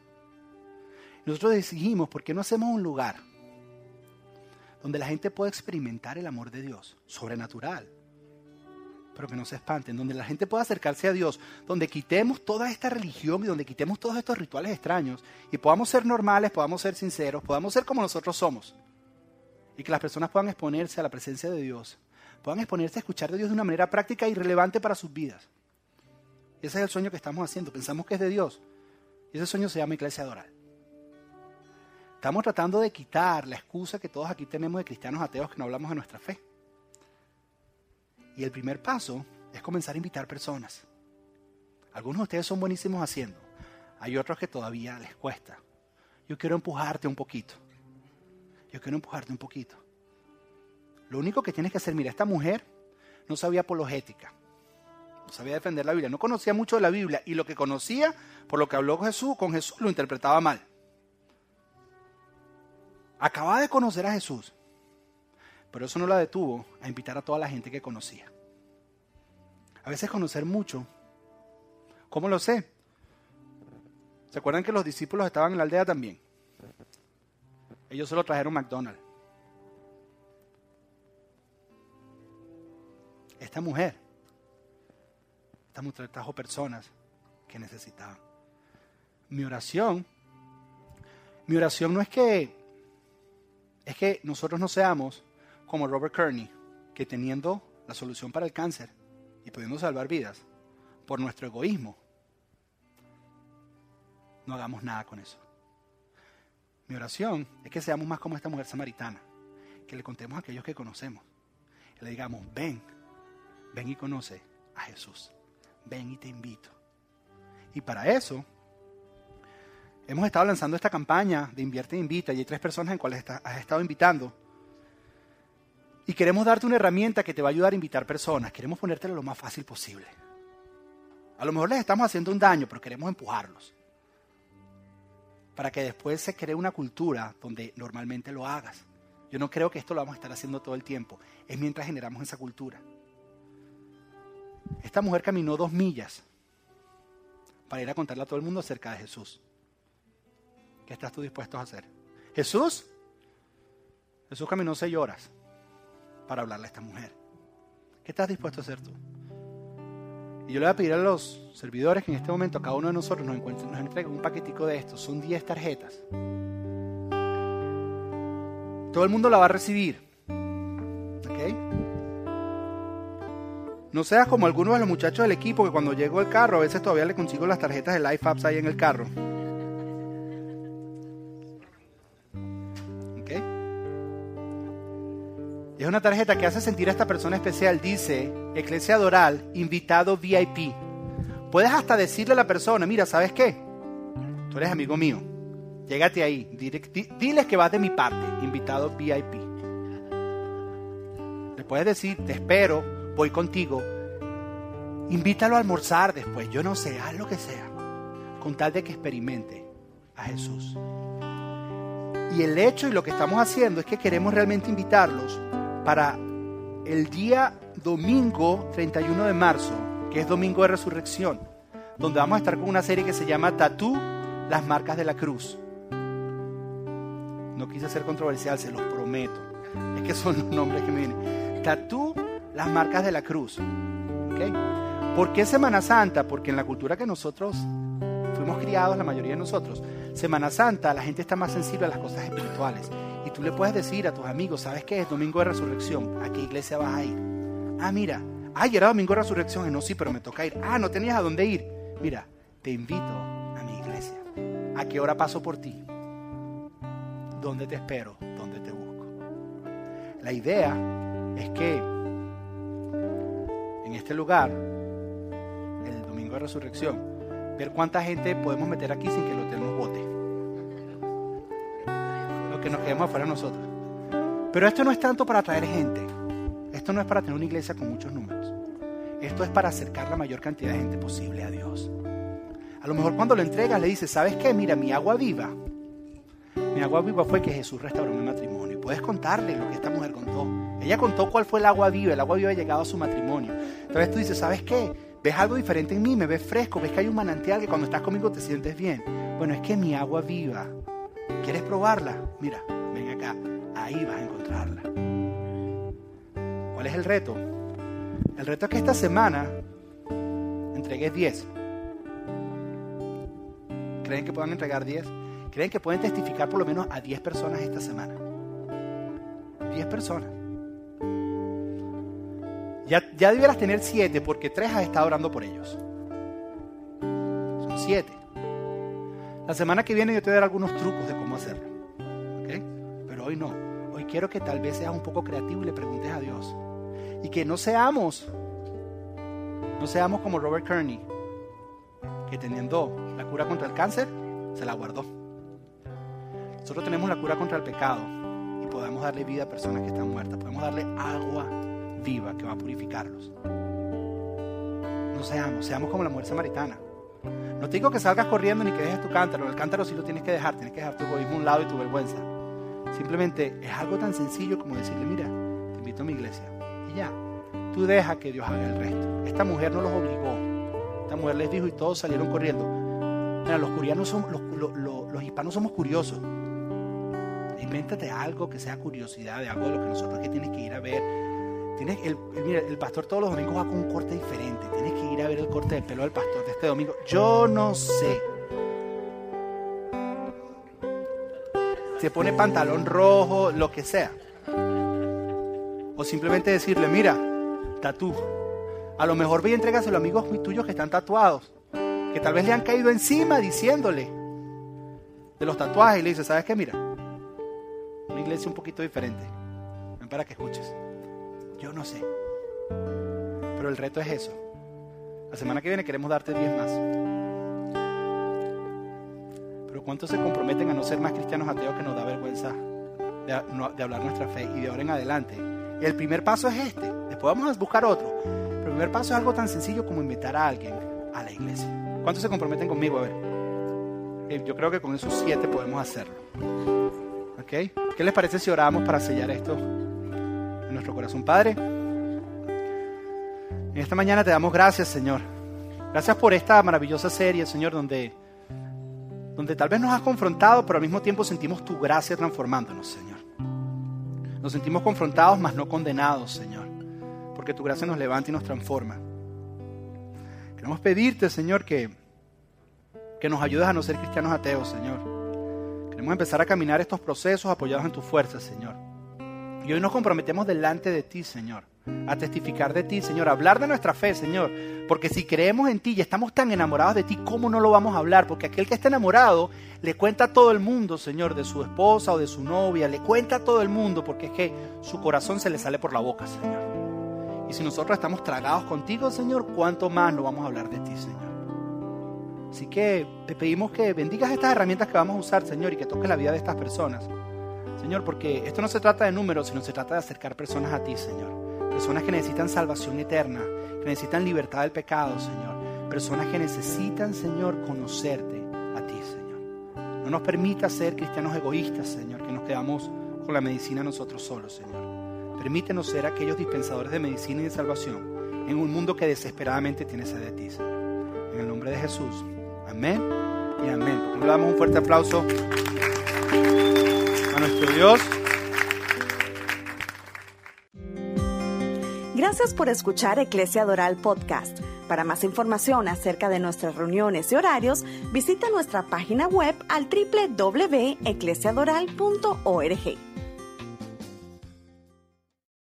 Nosotros decidimos, ¿por qué no hacemos un lugar donde la gente pueda experimentar el amor de Dios, sobrenatural? Pero que no se espanten, donde la gente pueda acercarse a Dios, donde quitemos toda esta religión y donde quitemos todos estos rituales extraños y podamos ser normales, podamos ser sinceros, podamos ser como nosotros somos. Y que las personas puedan exponerse a la presencia de Dios, puedan exponerse a escuchar de Dios de una manera práctica y relevante para sus vidas. Ese es el sueño que estamos haciendo, pensamos que es de Dios. Y ese sueño se llama Iglesia Adoral. Estamos tratando de quitar la excusa que todos aquí tenemos de cristianos ateos que no hablamos de nuestra fe. Y el primer paso es comenzar a invitar personas. Algunos de ustedes son buenísimos haciendo. Hay otros que todavía les cuesta. Yo quiero empujarte un poquito. Yo quiero empujarte un poquito. Lo único que tienes que hacer, mira, esta mujer no sabía apologética. No sabía defender la Biblia. No conocía mucho de la Biblia. Y lo que conocía, por lo que habló Jesús, con Jesús, lo interpretaba mal. Acababa de conocer a Jesús, pero eso no la detuvo a invitar a toda la gente que conocía. A veces conocer mucho. ¿Cómo lo sé? ¿Se acuerdan que los discípulos estaban en la aldea también? Ellos solo trajeron McDonald's. Esta mujer, esta mujer trajo personas que necesitaban. Mi oración, mi oración no es que es que nosotros no seamos como Robert Kearney, que teniendo la solución para el cáncer y pudiendo salvar vidas por nuestro egoísmo, no hagamos nada con eso. Mi oración es que seamos más como esta mujer samaritana, que le contemos a aquellos que conocemos, le digamos, ven, ven y conoce a Jesús, ven y te invito. Y para eso Hemos estado lanzando esta campaña de Invierte e Invita y hay tres personas en cuales has estado invitando. Y queremos darte una herramienta que te va a ayudar a invitar personas. Queremos ponértelo lo más fácil posible. A lo mejor les estamos haciendo un daño, pero queremos empujarlos. Para que después se cree una cultura donde normalmente lo hagas. Yo no creo que esto lo vamos a estar haciendo todo el tiempo. Es mientras generamos esa cultura. Esta mujer caminó dos millas para ir a contarle a todo el mundo acerca de Jesús ¿Qué estás tú dispuesto a hacer? Jesús, Jesús caminó seis horas para hablarle a esta mujer. ¿Qué estás dispuesto a hacer tú? Y yo le voy a pedir a los servidores que en este momento cada uno de nosotros nos, nos entregue un paquetico de estos. Son 10 tarjetas. Todo el mundo la va a recibir. ¿Ok? No seas como algunos de los muchachos del equipo que cuando llego el carro a veces todavía le consigo las tarjetas de Life Apps ahí en el carro. ¿Ok? Es una tarjeta que hace sentir a esta persona especial. Dice, Iglesia Doral, invitado VIP. Puedes hasta decirle a la persona, mira, ¿sabes qué? Tú eres amigo mío. Llégate ahí. Diles que vas de mi parte, invitado VIP. Le puedes decir, te espero, voy contigo. Invítalo a almorzar después, yo no sé, haz lo que sea, con tal de que experimente a Jesús. Y el hecho y lo que estamos haciendo es que queremos realmente invitarlos para el día domingo 31 de marzo, que es domingo de resurrección, donde vamos a estar con una serie que se llama Tatú, las marcas de la cruz. No quise ser controversial, se los prometo. Es que son los nombres que me vienen. Tatú, las marcas de la cruz. ¿Por qué Semana Santa? Porque en la cultura que nosotros fuimos criados, la mayoría de nosotros, Semana Santa la gente está más sensible a las cosas espirituales. Y tú le puedes decir a tus amigos, ¿sabes qué es Domingo de Resurrección? ¿A qué iglesia vas a ir? Ah, mira, ay, era Domingo de Resurrección. No, sí, pero me toca ir. Ah, no tenías a dónde ir. Mira, te invito a mi iglesia. ¿A qué hora paso por ti? ¿Dónde te espero? ¿Dónde te busco? La idea es que en este lugar, el domingo de resurrección, ver cuánta gente podemos meter aquí sin que el hotel nos bote. Lo que nos quedemos afuera nosotros. Pero esto no es tanto para atraer gente. Esto no es para tener una iglesia con muchos números. Esto es para acercar la mayor cantidad de gente posible a Dios. A lo mejor cuando lo entregas le dices, ¿sabes qué? Mira, mi agua viva mi agua viva fue que Jesús restauró mi matrimonio. Puedes contarle lo que esta mujer contó. Ella contó cuál fue el agua viva. El agua viva llegado a su matrimonio. Entonces tú dices, ¿sabes qué? ¿Ves algo diferente en mí? ¿Me ves fresco? ¿Ves que hay un manantial que cuando estás conmigo te sientes bien? Bueno, es que mi agua viva. ¿Quieres probarla? Mira, ven acá. Ahí vas a encontrarla. ¿Cuál es el reto? El reto es que esta semana entregues 10. ¿Creen que puedan entregar 10? ¿Creen que pueden testificar por lo menos a 10 personas esta semana? 10 personas. Ya, ya debieras tener 7 porque 3 has estado orando por ellos. Son 7. La semana que viene yo te voy a dar algunos trucos de cómo hacerlo. Pero hoy no. Hoy quiero que tal vez seas un poco creativo y le preguntes a Dios. Y que no seamos, no seamos como Robert Kearney, que teniendo la cura contra el cáncer, se la guardó. Nosotros tenemos la cura contra el pecado darle vida a personas que están muertas. Podemos darle agua viva que va a purificarlos. No seamos, seamos como la mujer samaritana. No te digo que salgas corriendo ni que dejes tu cántaro. El cántaro sí lo tienes que dejar. Tienes que dejar tu egoísmo a un lado y tu vergüenza. Simplemente es algo tan sencillo como decirle, mira, te invito a mi iglesia. Y ya, tú deja que Dios haga el resto. Esta mujer no los obligó. Esta mujer les dijo y todos salieron corriendo. Mira, los, somos, los hispanos somos curiosos. Invéntate algo que sea curiosidad de algo de lo que nosotros que tienes que ir a ver. Tienes el, el pastor todos los domingos va con un corte diferente. Tienes que ir a ver el corte de pelo del pastor de este domingo. Yo no sé. Se pone pantalón rojo, lo que sea. O simplemente decirle, mira, tatú. A lo mejor ve y entregaselo a amigos tuyos que están tatuados. Que tal vez le han caído encima diciéndole de los tatuajes. Y le dice, ¿sabes qué? Mira, iglesia un poquito diferente. Ven para que escuches. Yo no sé. Pero el reto es eso. La semana que viene queremos darte 10 más. Pero ¿cuántos se comprometen a no ser más cristianos ateos que nos da vergüenza de, hablar nuestra fe y de ahora en adelante? El primer paso es este. Después vamos a buscar otro. el primer paso es algo tan sencillo como invitar a alguien a la iglesia. ¿Cuántos se comprometen conmigo? A ver. Eh, yo creo que con esos siete podemos hacerlo. ¿Qué les parece si oramos para sellar esto en nuestro corazón, Padre? En esta mañana te damos gracias, Señor. Gracias por esta maravillosa serie, Señor, donde donde tal vez nos has confrontado, pero al mismo tiempo sentimos tu gracia transformándonos, Señor. Nos sentimos confrontados, mas no condenados, Señor, porque tu gracia nos levanta y nos transforma. Queremos pedirte, Señor, que, que nos ayudes a no ser cristianos ateos, Señor. Queremos empezar a caminar estos procesos apoyados en tu fuerza, Señor. Y hoy nos comprometemos delante de ti, Señor, a testificar de ti, Señor, a hablar de nuestra fe, Señor. Porque si creemos en ti y estamos tan enamorados de ti, ¿cómo no lo vamos a hablar? Porque aquel que está enamorado le cuenta a todo el mundo, Señor, de su esposa o de su novia, le cuenta a todo el mundo porque es que su corazón se le sale por la boca, Señor. Y si nosotros estamos tragados contigo, Señor, ¿cuánto más no vamos a hablar de ti, Señor? Así que te pedimos que bendigas estas herramientas que vamos a usar, Señor, y que toques la vida de estas personas. Señor, porque esto no se trata de números, sino se trata de acercar personas a ti, Señor. Personas que necesitan salvación eterna, que necesitan libertad del pecado, Señor. Personas que necesitan, Señor, conocerte a ti, Señor. No nos permita ser cristianos egoístas, Señor, que nos quedamos con la medicina nosotros solos, Señor. Permítenos ser aquellos dispensadores de medicina y de salvación en un mundo que desesperadamente tiene sed de ti, Señor. En el nombre de Jesús. Amén y amén. le damos un fuerte aplauso a nuestro Dios. Gracias por escuchar Eclesia Doral Podcast. Para más información acerca de nuestras reuniones y horarios, visita nuestra página web al www.eclesiadoral.org.